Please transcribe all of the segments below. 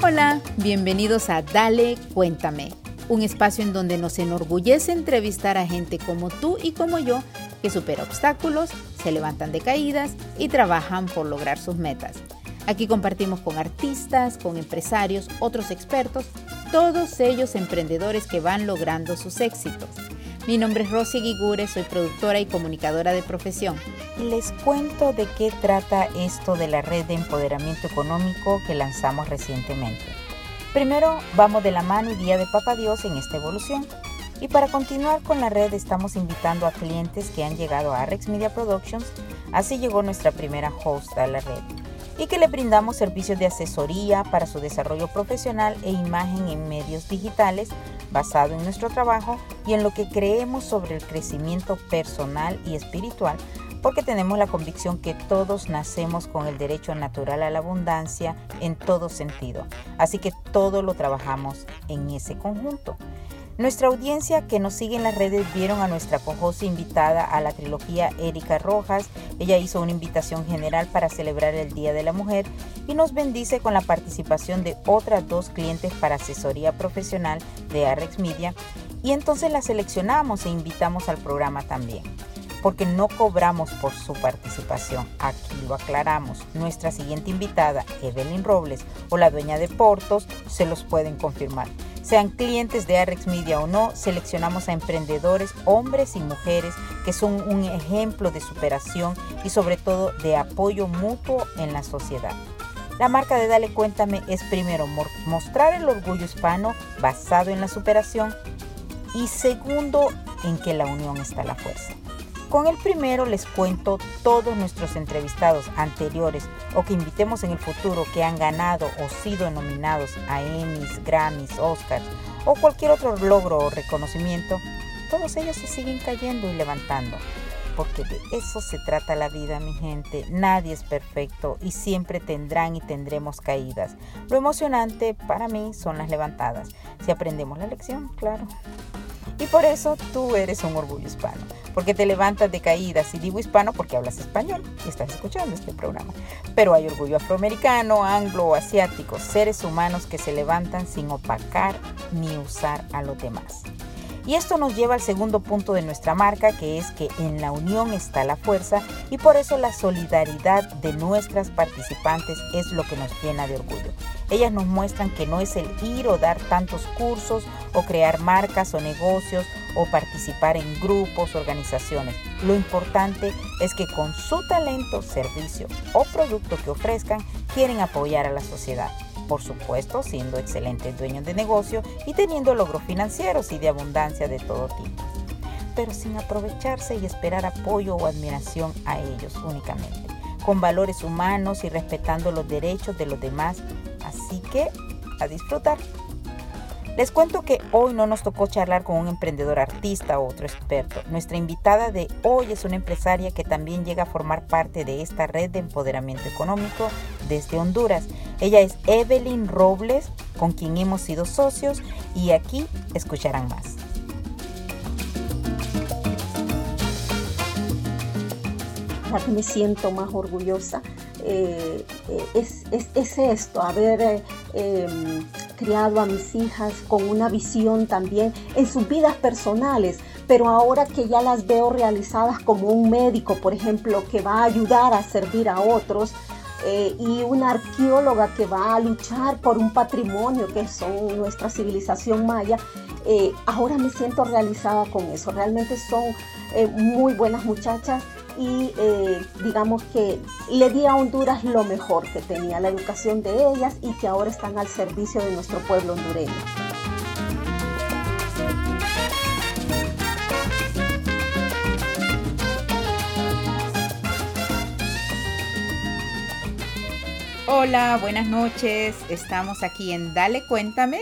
Hola, bienvenidos a Dale, cuéntame, un espacio en donde nos enorgullece entrevistar a gente como tú y como yo que supera obstáculos, se levantan de caídas y trabajan por lograr sus metas. Aquí compartimos con artistas, con empresarios, otros expertos, todos ellos emprendedores que van logrando sus éxitos. Mi nombre es Rosy Guigure, soy productora y comunicadora de profesión. Les cuento de qué trata esto de la red de empoderamiento económico que lanzamos recientemente. Primero, vamos de la mano y guía de Papa Dios en esta evolución. Y para continuar con la red estamos invitando a clientes que han llegado a Rex Media Productions, así llegó nuestra primera host a la red, y que le brindamos servicios de asesoría para su desarrollo profesional e imagen en medios digitales basado en nuestro trabajo y en lo que creemos sobre el crecimiento personal y espiritual, porque tenemos la convicción que todos nacemos con el derecho natural a la abundancia en todo sentido. Así que todo lo trabajamos en ese conjunto. Nuestra audiencia que nos sigue en las redes vieron a nuestra cojosa invitada a la trilogía Erika Rojas. Ella hizo una invitación general para celebrar el Día de la Mujer y nos bendice con la participación de otras dos clientes para asesoría profesional de Arrex Media. Y entonces la seleccionamos e invitamos al programa también porque no cobramos por su participación. Aquí lo aclaramos. Nuestra siguiente invitada, Evelyn Robles, o la dueña de Portos, se los pueden confirmar. Sean clientes de Arrex Media o no, seleccionamos a emprendedores, hombres y mujeres, que son un ejemplo de superación y sobre todo de apoyo mutuo en la sociedad. La marca de Dale Cuéntame es primero mostrar el orgullo hispano basado en la superación y segundo en que la unión está la fuerza. Con el primero les cuento todos nuestros entrevistados anteriores o que invitemos en el futuro que han ganado o sido nominados a Emmys, Grammys, Oscars o cualquier otro logro o reconocimiento, todos ellos se siguen cayendo y levantando. Porque de eso se trata la vida, mi gente. Nadie es perfecto y siempre tendrán y tendremos caídas. Lo emocionante para mí son las levantadas. Si aprendemos la lección, claro. Y por eso tú eres un orgullo hispano, porque te levantas de caídas. Y digo hispano porque hablas español y estás escuchando este programa. Pero hay orgullo afroamericano, anglo asiático, seres humanos que se levantan sin opacar ni usar a los demás. Y esto nos lleva al segundo punto de nuestra marca, que es que en la unión está la fuerza y por eso la solidaridad de nuestras participantes es lo que nos llena de orgullo. Ellas nos muestran que no es el ir o dar tantos cursos o crear marcas o negocios o participar en grupos, organizaciones. Lo importante es que con su talento, servicio o producto que ofrezcan, quieren apoyar a la sociedad por supuesto siendo excelentes dueños de negocio y teniendo logros financieros y de abundancia de todo tipo, pero sin aprovecharse y esperar apoyo o admiración a ellos únicamente, con valores humanos y respetando los derechos de los demás, así que a disfrutar. Les cuento que hoy no nos tocó charlar con un emprendedor artista o otro experto. Nuestra invitada de hoy es una empresaria que también llega a formar parte de esta red de empoderamiento económico desde Honduras. Ella es Evelyn Robles, con quien hemos sido socios y aquí escucharán más. Me siento más orgullosa eh, eh, es, es, esto, haber eh, em, criado a mis hijas con una visión también en sus vidas personales, pero ahora que ya las veo realizadas como un médico, por ejemplo, que va a ayudar a servir a otros, eh, y una arqueóloga que va a luchar por un patrimonio que son nuestra civilización maya, eh, ahora me siento realizada con eso. Realmente son eh, muy buenas muchachas y digamos que le di a Honduras lo mejor que tenía, la educación de ellas y que ahora están al servicio de nuestro pueblo hondureño. Hola, buenas noches. Estamos aquí en Dale Cuéntame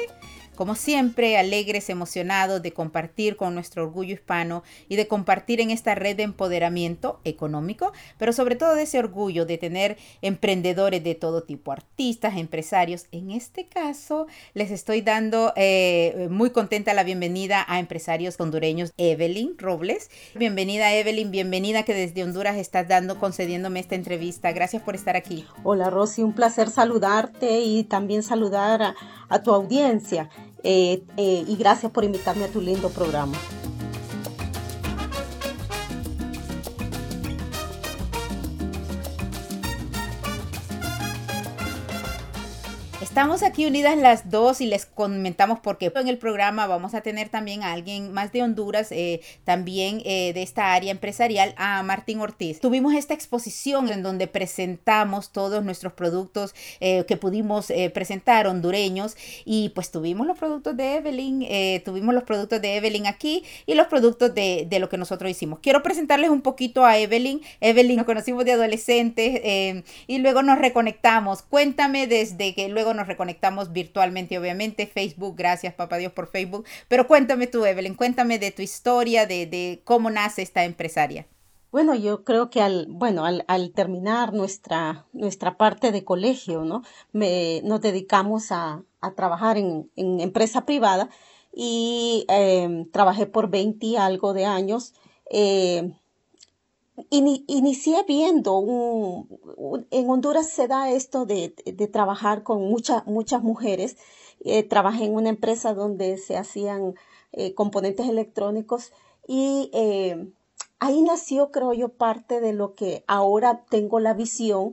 como siempre, alegres, emocionados de compartir con nuestro orgullo hispano y de compartir en esta red de empoderamiento económico, pero sobre todo de ese orgullo de tener emprendedores de todo tipo, artistas, empresarios. En este caso, les estoy dando eh, muy contenta la bienvenida a empresarios hondureños, Evelyn Robles. Bienvenida, Evelyn, bienvenida que desde Honduras estás dando, concediéndome esta entrevista. Gracias por estar aquí. Hola, Rosy, un placer saludarte y también saludar a tu audiencia. Eh, eh, y gracias por invitarme a tu lindo programa. Estamos aquí unidas las dos y les comentamos porque en el programa vamos a tener también a alguien más de Honduras, eh, también eh, de esta área empresarial, a Martín Ortiz. Tuvimos esta exposición en donde presentamos todos nuestros productos eh, que pudimos presentar hondureños y pues tuvimos los productos de Evelyn, tuvimos los productos de Evelyn aquí y los productos de, de, lo que nosotros hicimos. Quiero presentarles un poquito a Evelyn. Evelyn nos conocimos de adolescentes y luego nos reconectamos. Cuéntame desde que luego nos reconectamos virtualmente, obviamente. Facebook, gracias, papá Dios, por Facebook. Pero cuéntame tú, Evelyn, cuéntame de tu historia, de, cómo nace esta empresaria. Bueno, yo creo que al, bueno, al, terminar nuestra, nuestra parte de colegio, ¿no? Nos dedicamos a, trabajar en, en, empresa privada y eh, trabajé por 20 y algo de años. Eh, inicié viendo un, en Honduras se da esto de, trabajar con muchas muchas mujeres. Eh, trabajé en una empresa donde se hacían eh, componentes electrónicos y eh, ahí nació, creo yo, parte de lo que ahora tengo la visión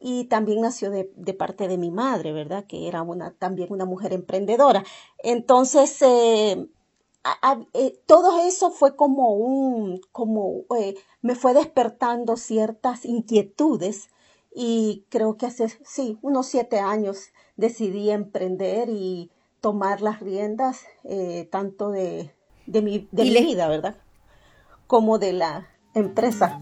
y también nació de, parte de mi madre, ¿verdad? Que era una, también una mujer emprendedora. Entonces, todo eso fue como un, como eh, me fue despertando ciertas inquietudes y creo que hace, sí, unos siete años decidí emprender y tomar las riendas eh, tanto de, de mi, de mi vida, ¿verdad? Como de la empresa.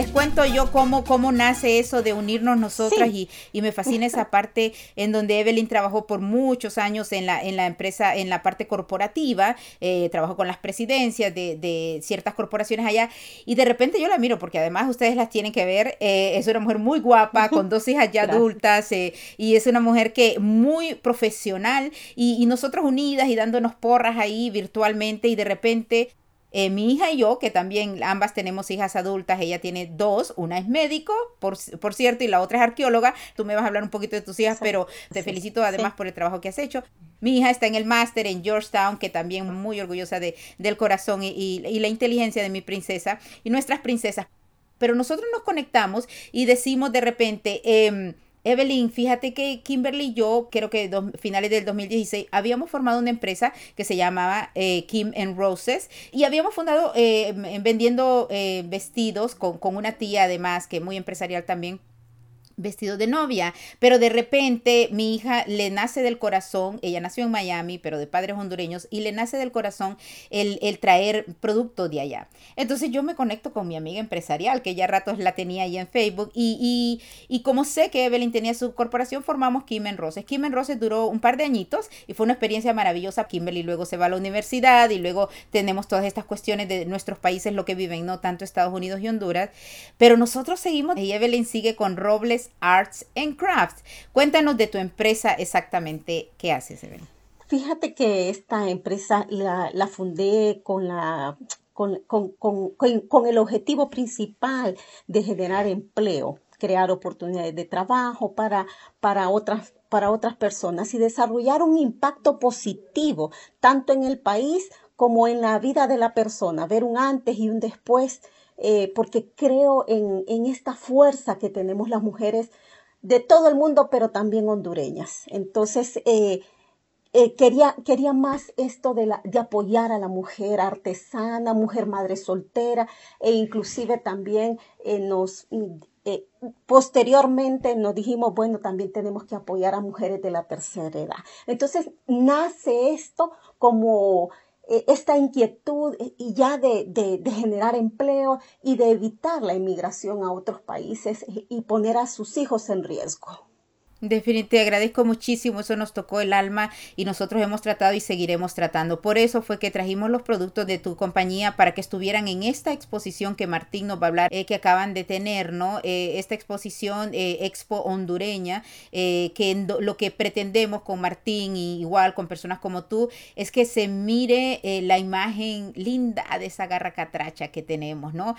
Les cuento yo cómo, cómo nace eso de unirnos nosotras y, y, me fascina esa parte en donde Evelyn trabajó por muchos años en la, en la empresa, en la parte corporativa, eh, trabajó con las presidencias de, de, ciertas corporaciones allá y de repente yo la miro porque además ustedes las tienen que ver, eh, es una mujer muy guapa, con dos hijas ya adultas eh, y es una mujer que muy profesional y, y nosotros unidas y dándonos porras ahí virtualmente y de repente eh, mi hija y yo, que también ambas tenemos hijas adultas, ella tiene dos, una es médico, por, por cierto, y la otra es arqueóloga. Tú me vas a hablar un poquito de tus hijas, pero te felicito además por el trabajo que has hecho. Mi hija está en el máster en Georgetown, que también muy orgullosa de, del corazón y, y, la inteligencia de mi princesa y nuestras princesas. Pero nosotros nos conectamos y decimos de repente, eh, Evelyn, fíjate que Kimberly y yo, creo que finales del 2016, habíamos formado una empresa que se llamaba eh, Kim and Roses y habíamos fundado eh, vendiendo eh, vestidos con, con una tía además que muy empresarial también vestido de novia, pero de repente mi hija le nace del corazón, ella nació en Miami, pero de padres hondureños, y le nace del corazón el, el traer producto de allá. Entonces yo me conecto con mi amiga empresarial, que ya ratos la tenía ahí en Facebook, y, y, y como sé que Evelyn tenía su corporación, formamos Kim Roses. Kim Roses duró un par de añitos y fue una experiencia maravillosa. Kimberly luego se va a la universidad y luego tenemos todas estas cuestiones de nuestros países, lo que viven, no tanto Estados Unidos y Honduras, pero nosotros seguimos y Evelyn sigue con Robles Arts and Crafts. Cuéntanos de tu empresa exactamente qué haces, Evelyn. Fíjate que esta empresa la, fundé con la con, el objetivo principal de generar empleo, crear oportunidades de trabajo para, para, otras, para otras personas y desarrollar un impacto positivo tanto en el país como en la vida de la persona, ver un antes y un después eh, porque creo en, en, esta fuerza que tenemos las mujeres de todo el mundo, pero también hondureñas. Entonces, eh, eh, quería, quería más esto de, de apoyar a la mujer artesana, mujer madre soltera, e inclusive también nos posteriormente nos dijimos, bueno, también tenemos que apoyar a mujeres de la tercera edad. Entonces nace esto como esta inquietud y ya de, de, generar empleo y de evitar la inmigración a otros países y poner a sus hijos en riesgo. Definitivamente agradezco muchísimo, eso nos tocó el alma y nosotros hemos tratado y seguiremos tratando. Por eso fue que trajimos los productos de tu compañía para que estuvieran en esta exposición que Martín nos va a hablar, eh, que acaban de tener, ¿no? Eh, esta exposición eh, Expo Hondureña, que lo que pretendemos con Martín y igual con personas como tú, es que se mire la imagen linda de esa garra catracha que tenemos, ¿no?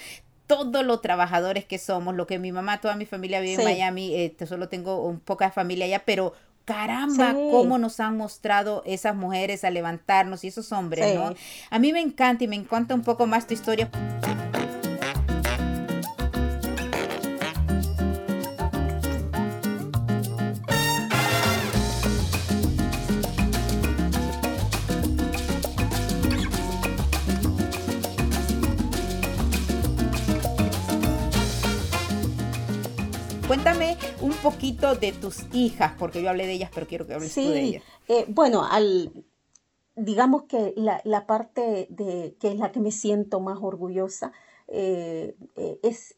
Todos los trabajadores que somos, lo que mi mamá, toda mi familia vive en Miami, eh, solo tengo un poca familia allá, pero caramba, cómo nos han mostrado esas mujeres a levantarnos y esos hombres, ¿no? A mí me encanta y me encanta un poco más tu historia. Poquito de tus hijas, porque yo hablé de ellas, pero quiero que hables tú de ellas. Eh, bueno, al, digamos que la, parte de que es la que me siento más orgullosa eh, eh, es,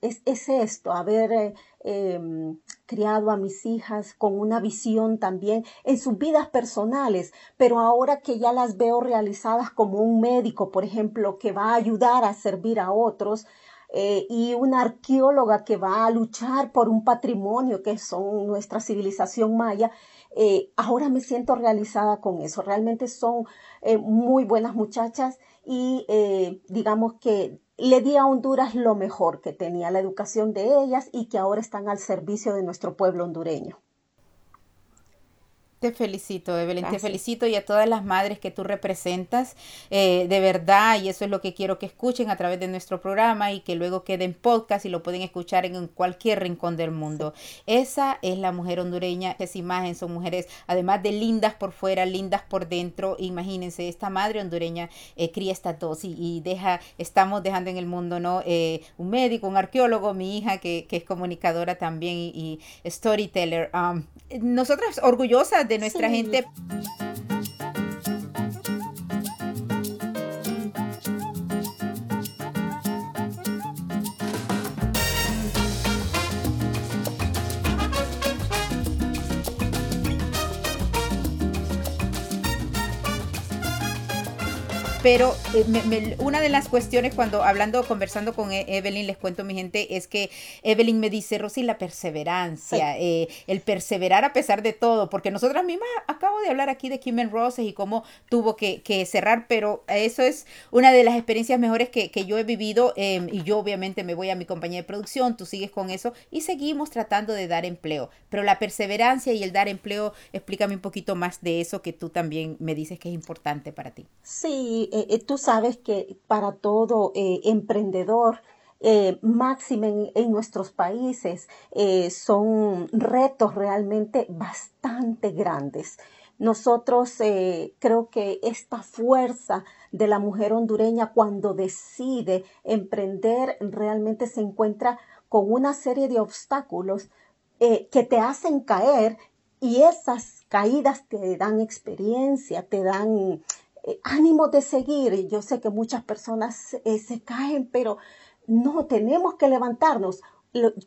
esto, haber em, criado a mis hijas con una visión también en sus vidas personales, pero ahora que ya las veo realizadas como un médico, por ejemplo, que va a ayudar a servir a otros, eh, y una arqueóloga que va a luchar por un patrimonio que son nuestra civilización maya, eh, ahora me siento realizada con eso. Realmente son eh, muy buenas muchachas y digamos que le di a Honduras lo mejor que tenía, la educación de ellas y que ahora están al servicio de nuestro pueblo hondureño. Te felicito, Evelyn, te felicito y a todas las madres que tú representas, eh, de verdad, y eso es lo que quiero que escuchen a través de nuestro programa y que luego quede en podcast y lo pueden escuchar en cualquier rincón del mundo. Esa es la mujer hondureña, esa imagen son mujeres, además de lindas por fuera, lindas por dentro. Imagínense, esta madre hondureña eh, cría estas dos y, deja, estamos dejando en el mundo, ¿no? Eh, un médico, un arqueólogo, mi hija que, que es comunicadora también y, storyteller. Um, nosotras orgullosas de de nuestra gente. Pero eh, una de las cuestiones cuando hablando, conversando con e-, Evelyn, les cuento mi gente, es que Evelyn me dice, Rosy, la perseverancia, eh, el perseverar a pesar de todo, porque nosotras mismas acabo de hablar aquí de Kim Roses y cómo tuvo que, cerrar, pero eso es una de las experiencias mejores que, yo he vivido em, y yo obviamente me voy a mi compañía de producción, tú sigues con eso y seguimos tratando de dar empleo, pero la perseverancia y el dar empleo, explícame un poquito más de eso que tú también me dices que es importante para ti. Sí, eh, eh, tú sabes que para todo eh, emprendedor, eh, en, nuestros países, son retos realmente bastante grandes. Nosotros creo que esta fuerza de la mujer hondureña cuando decide emprender realmente se encuentra con una serie de obstáculos que te hacen caer y esas caídas te dan experiencia, te dan ánimo de seguir. Yo sé que muchas personas eh, se caen, pero no, tenemos que levantarnos.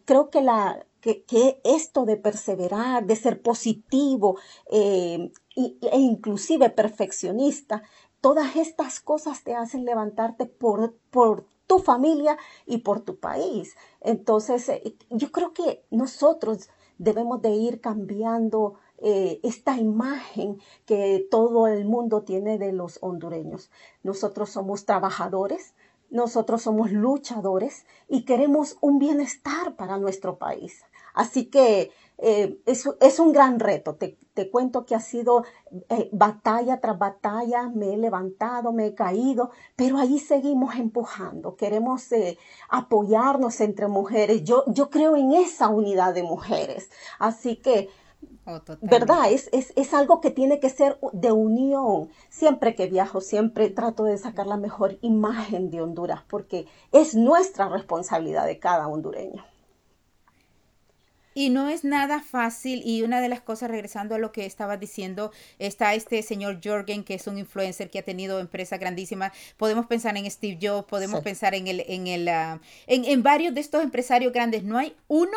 creo que, la, que, esto de perseverar, de ser positivo eh, e inclusive perfeccionista, todas estas cosas te hacen levantarte por, por tu familia y por tu país. Entonces, yo creo que nosotros debemos de ir cambiando eh, esta imagen que todo el mundo tiene de los hondureños. Nosotros somos trabajadores, nosotros somos luchadores y queremos un bienestar para nuestro país. Así que eh, es, un gran reto. Te, cuento que ha sido eh, batalla tras batalla, me he levantado, me he caído, pero ahí seguimos empujando. Queremos apoyarnos entre mujeres. Yo, yo creo en esa unidad de mujeres. Así que Oh, ¿Verdad? Es, es, es, algo que tiene que ser de unión. Siempre que viajo, siempre trato de sacar la mejor imagen de Honduras, porque es nuestra responsabilidad de cada hondureño. Y no es nada fácil y una de las cosas, regresando a lo que estaba diciendo, está este señor Jorgen, que es un influencer que ha tenido empresas grandísimas. Podemos pensar en Steve Jobs, podemos pensar en, el, en, el, ah, en, en varios de estos empresarios grandes. No hay uno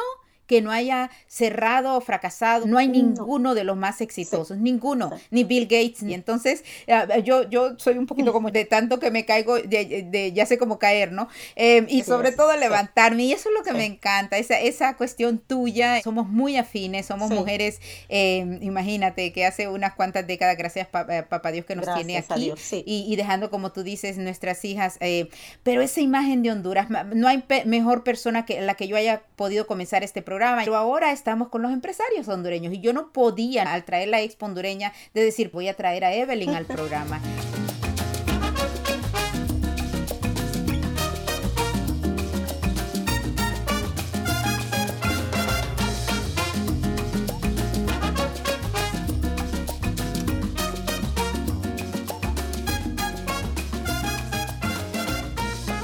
que no haya cerrado o fracasado. No hay ninguno de los más exitosos, ninguno, ni Bill Gates. Y entonces eh, yo, yo soy un poquito como de tanto que me caigo, de, ya sé cómo caer, ¿no? Em, y sobre todo levantarme. Y eso es lo que me encanta, esa, esa cuestión tuya. Somos muy afines, somos mujeres, em, imagínate, que hace unas cuantas décadas, gracias eh, papá Dios que nos tiene aquí. y, dejando, como tú dices, nuestras hijas. Eh, pero esa imagen de Honduras, no hay mejor persona que la que yo haya podido comenzar este programa pero ahora estamos con los empresarios hondureños y yo no podía, al traer la expo hondureña, de decir, voy a traer a Evelyn al programa.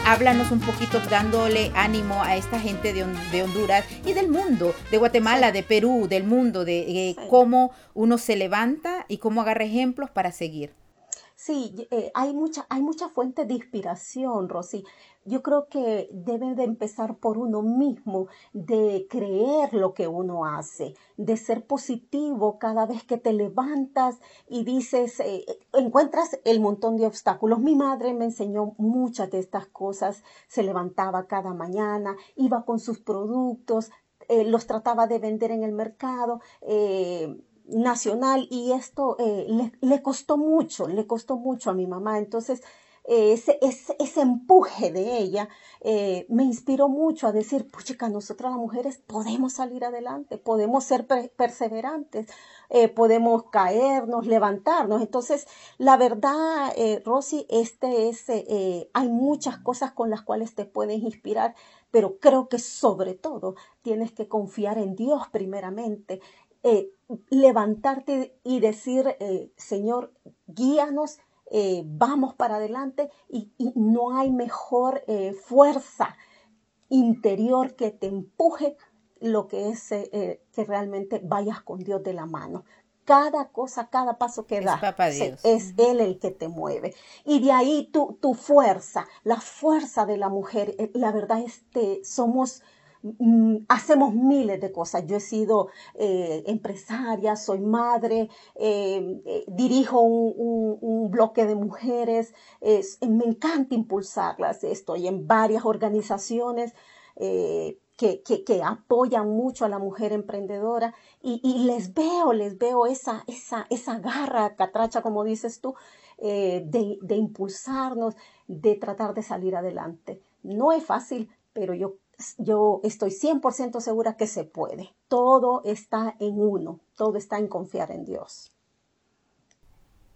Háblanos un poquito dándole ánimo a esta gente de, Honduras y del mundo, de Guatemala, de Perú, del mundo, de eh, cómo uno se levanta y cómo agarra ejemplos para seguir. Sí, eh, hay, mucha, hay mucha fuente de inspiración, Rosy. Yo creo que debe de empezar por uno mismo, de creer lo que uno hace, de ser positivo cada vez que te levantas y dices, eh, encuentras el montón de obstáculos. Mi madre me enseñó muchas de estas cosas, se levantaba cada mañana, iba con sus productos, eh, los trataba de vender en el mercado nacional y esto eh, le, costó mucho, le costó mucho a mi mamá. Entonces, eh, ese, ese, empuje de ella eh, me inspiró mucho a decir, puchica, nosotras las mujeres podemos salir adelante, podemos ser perseverantes, podemos caernos, levantarnos. Entonces, la verdad, Rosy, este es, hay muchas cosas con las cuales te puedes inspirar, pero creo que sobre todo tienes que confiar en Dios primeramente eh, levantarte y decir, eh, Señor, guíanos, eh, vamos para adelante y, no hay mejor fuerza interior que te empuje lo que es que realmente vayas con Dios de la mano. Cada cosa, cada paso que das, es Él el que te mueve. Y de ahí tu, tu fuerza, la fuerza de la mujer, la verdad es que somos hacemos miles de cosas. Yo he sido eh, empresaria, soy madre, eh, eh, dirijo un, bloque de mujeres, me encanta impulsarlas, estoy en varias organizaciones. Que, que, apoyan mucho a la mujer emprendedora y, les veo, les veo esa, esa, esa garra catracha, como dices tú, de, de impulsarnos, de tratar de salir adelante. No es fácil, pero yo yo estoy 100% segura que se puede. Todo está en uno, todo está en confiar en Dios.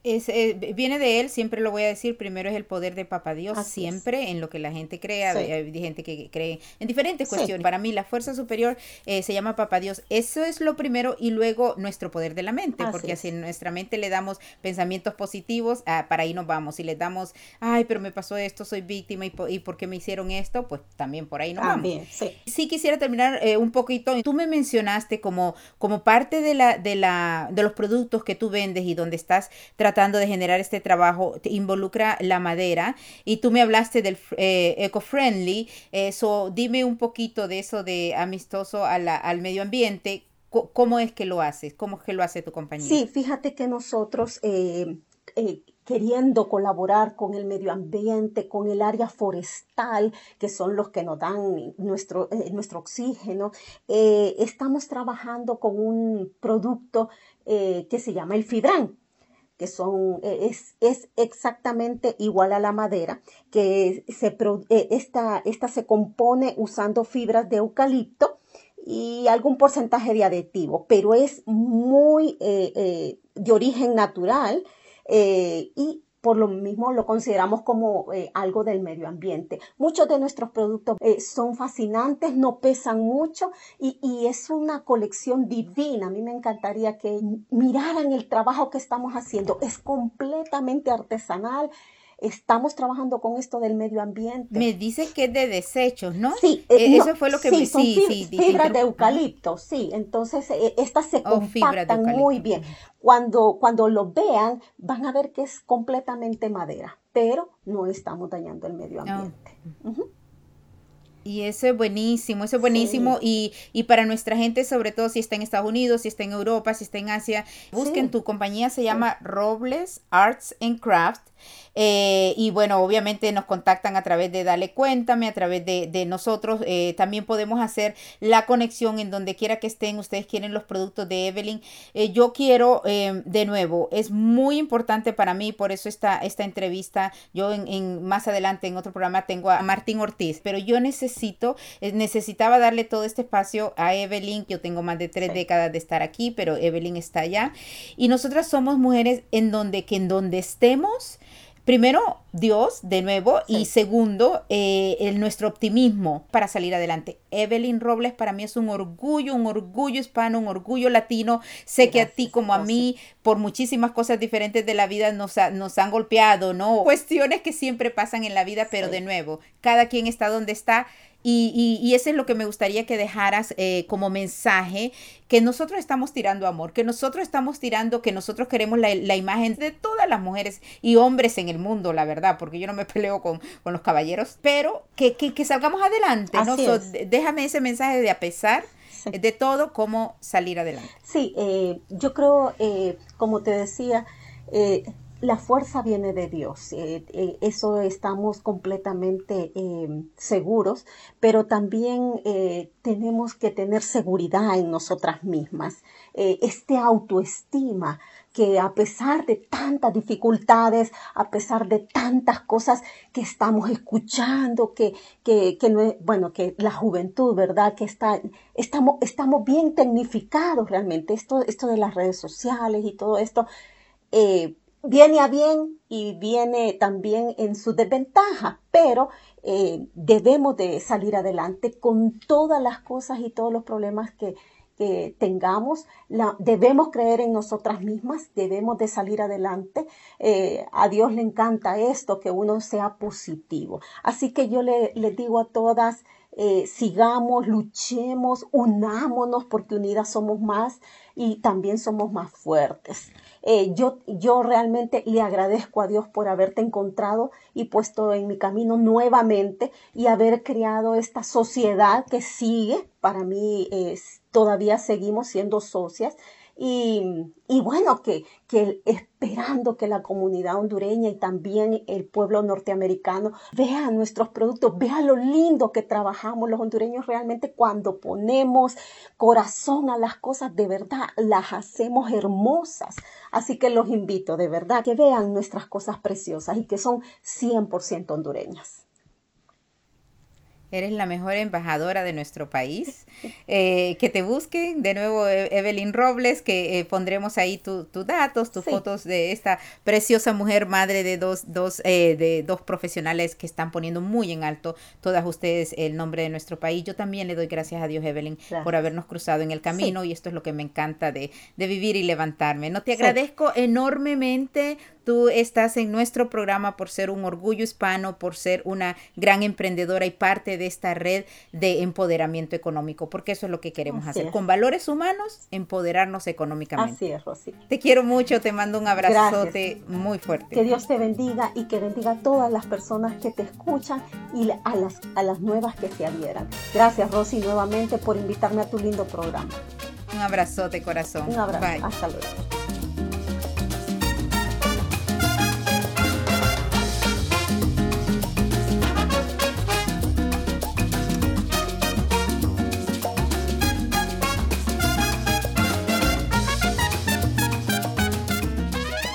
Es, eh, viene de él, siempre lo voy a decir, primero es el poder de Papá Dios, siempre en lo que la gente crea, hay gente que cree en diferentes cuestiones. Para mí la fuerza superior eh, se llama Papá Dios, eso es lo primero y luego nuestro poder de la mente, porque así en nuestra mente le damos pensamientos positivos, ah, para ahí nos vamos, si le damos, ay, pero me pasó esto, soy víctima y, y por qué me hicieron esto, pues también por ahí nos vamos. Sí. sí. quisiera terminar eh, un poquito, tú me mencionaste como, como parte de, la, de, la, de los productos que tú vendes y donde estás tratando tratando de generar este trabajo involucra la madera y tú me hablaste del eh, eco-friendly, eso dime un poquito de eso de amistoso al medio ambiente, ¿cómo es que lo haces? ¿Cómo es que lo hace tu compañía? Sí, fíjate que nosotros... Eh, eh, queriendo colaborar con el medio ambiente, con el área forestal, que son los que nos dan nuestro, nuestro oxígeno. estamos trabajando con un producto que se llama el Fibran que son, e, es, es, exactamente igual a la madera, que se, e, esta, esta se compone usando fibras de eucalipto y algún porcentaje de aditivo, pero es muy eh, eh, de origen natural eh, y por lo mismo lo consideramos como eh, algo del medio ambiente. Muchos de nuestros productos eh, son fascinantes, no pesan mucho y, y, es una colección divina. A mí me encantaría que miraran el trabajo que estamos haciendo. Es completamente artesanal. Estamos trabajando con esto del medio ambiente. Me dice que es de desechos, ¿no? Sí, eh, eso fue lo que sí, son sí, fibras de eucalipto, sí. Entonces, eh, estas se oh, compactan muy bien. Cuando, cuando lo vean, van a ver que es completamente madera, pero no estamos dañando el medio ambiente. Y eso es buenísimo, eso es buenísimo. Y, y, para nuestra gente, sobre todo si está en Estados Unidos, si está en Europa, si está en Asia, busquen tu compañía, se llama Robles Arts and Craft. Eh, y bueno, obviamente nos contactan a través de Dale Cuéntame, a través de, nosotros. Eh, también podemos hacer la conexión en donde quiera que estén. Ustedes quieren los productos de Evelyn. Eh, yo quiero, de nuevo, es muy importante para mí, por eso esta, esta entrevista, yo en, más adelante en otro programa tengo a Martín Ortiz, pero yo necesito, necesitaba darle todo este espacio a Evelyn. Yo tengo más de tres décadas de estar aquí, pero Evelyn está allá. Y nosotras somos mujeres en donde, que en donde estemos, primero, Dios, de nuevo, y segundo, eh, el, nuestro optimismo para salir adelante. Evelyn Robles para mí es un orgullo, un orgullo hispano, un orgullo latino. Sé que a ti como a mí, por muchísimas cosas diferentes de la vida, nos, nos han golpeado, ¿no? Cuestiones que siempre pasan en la vida, pero de nuevo, cada quien está donde está y, y, eso es lo que me gustaría que dejaras eh, como mensaje, que nosotros estamos tirando amor, que nosotros estamos tirando, que nosotros queremos la, la imagen de todas las mujeres y hombres en el mundo, la verdad, porque yo no me peleo con, con los caballeros, pero que, que, que salgamos adelante, ¿no? déjame ese mensaje de a pesar de todo, cómo salir adelante. Sí, eh, yo creo, eh, como te decía, eh, la fuerza viene de Dios, eh, eh, eso estamos completamente em, seguros, pero también eh, tenemos que tener seguridad en nosotras mismas, este autoestima que a pesar de tantas dificultades, a pesar de tantas cosas que estamos escuchando, que, que, no bueno, que la juventud, ¿verdad? Que está, estamos, estamos bien tecnificados realmente, esto, esto de las redes sociales y todo esto, viene a bien y viene también en su desventaja, pero eh, debemos de salir adelante con todas las cosas y todos los problemas que, tengamos. La, debemos creer en nosotras mismas, debemos de salir adelante. Eh, a Dios le encanta esto, que uno sea positivo. Así que yo le, digo a todas, eh, sigamos, luchemos, unámonos, porque unidas somos más y también somos más fuertes. Eh, yo, yo realmente le agradezco a Dios por haberte encontrado y puesto en mi camino nuevamente y haber creado esta sociedad que sigue. Para mí todavía seguimos siendo socias y, bueno, que, que, esperando que la comunidad hondureña y también el pueblo norteamericano vea nuestros productos, vea lo lindo que trabajamos los hondureños realmente cuando ponemos corazón a las cosas, de verdad las hacemos hermosas. Así que los invito de verdad que vean nuestras cosas preciosas y que son 100% hondureñas. Eres la mejor embajadora de nuestro país. Eh, que te busquen, de nuevo e-, Evelyn Robles, que eh, pondremos ahí tus datos, tus fotos de esta preciosa mujer, madre de dos, dos, eh, de dos profesionales que están poniendo muy en alto todas ustedes el nombre de nuestro país. Yo también le doy gracias a Dios, Evelyn, por habernos cruzado en el camino y esto es lo que me encanta de, de vivir y levantarme. No te agradezco enormemente Tú estás en nuestro programa por ser un orgullo hispano, por ser una gran emprendedora y parte de esta red de empoderamiento económico, porque eso es lo que queremos hacer. Con valores humanos, empoderarnos económicamente. Así es, Rosy. Te quiero mucho, te mando un abrazote muy fuerte. Que Dios te bendiga y que bendiga a todas las personas que te escuchan y a las, a las nuevas que se adhieran. Gracias, Rosy, nuevamente por invitarme a tu lindo programa. Un abrazote, corazón. Un abrazo. Hasta luego.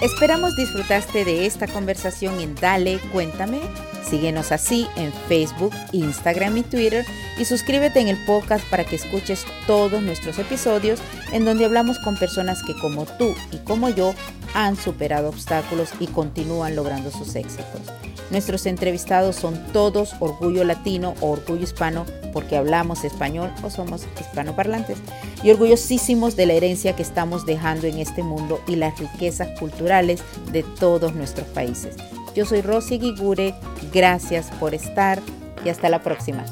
Esperamos disfrutaste de esta conversación en Dale, cuéntame. Síguenos así en Facebook, Instagram y Twitter y suscríbete en el podcast para que escuches todos nuestros episodios en donde hablamos con personas que como tú y como yo han superado obstáculos y continúan logrando sus éxitos. Nuestros entrevistados son todos orgullo latino o orgullo hispano porque hablamos español o somos hispanoparlantes y orgullosísimos de la herencia que estamos dejando en este mundo y las riquezas culturales de todos nuestros países. Yo soy Rosy Guigure, gracias por estar y hasta la próxima.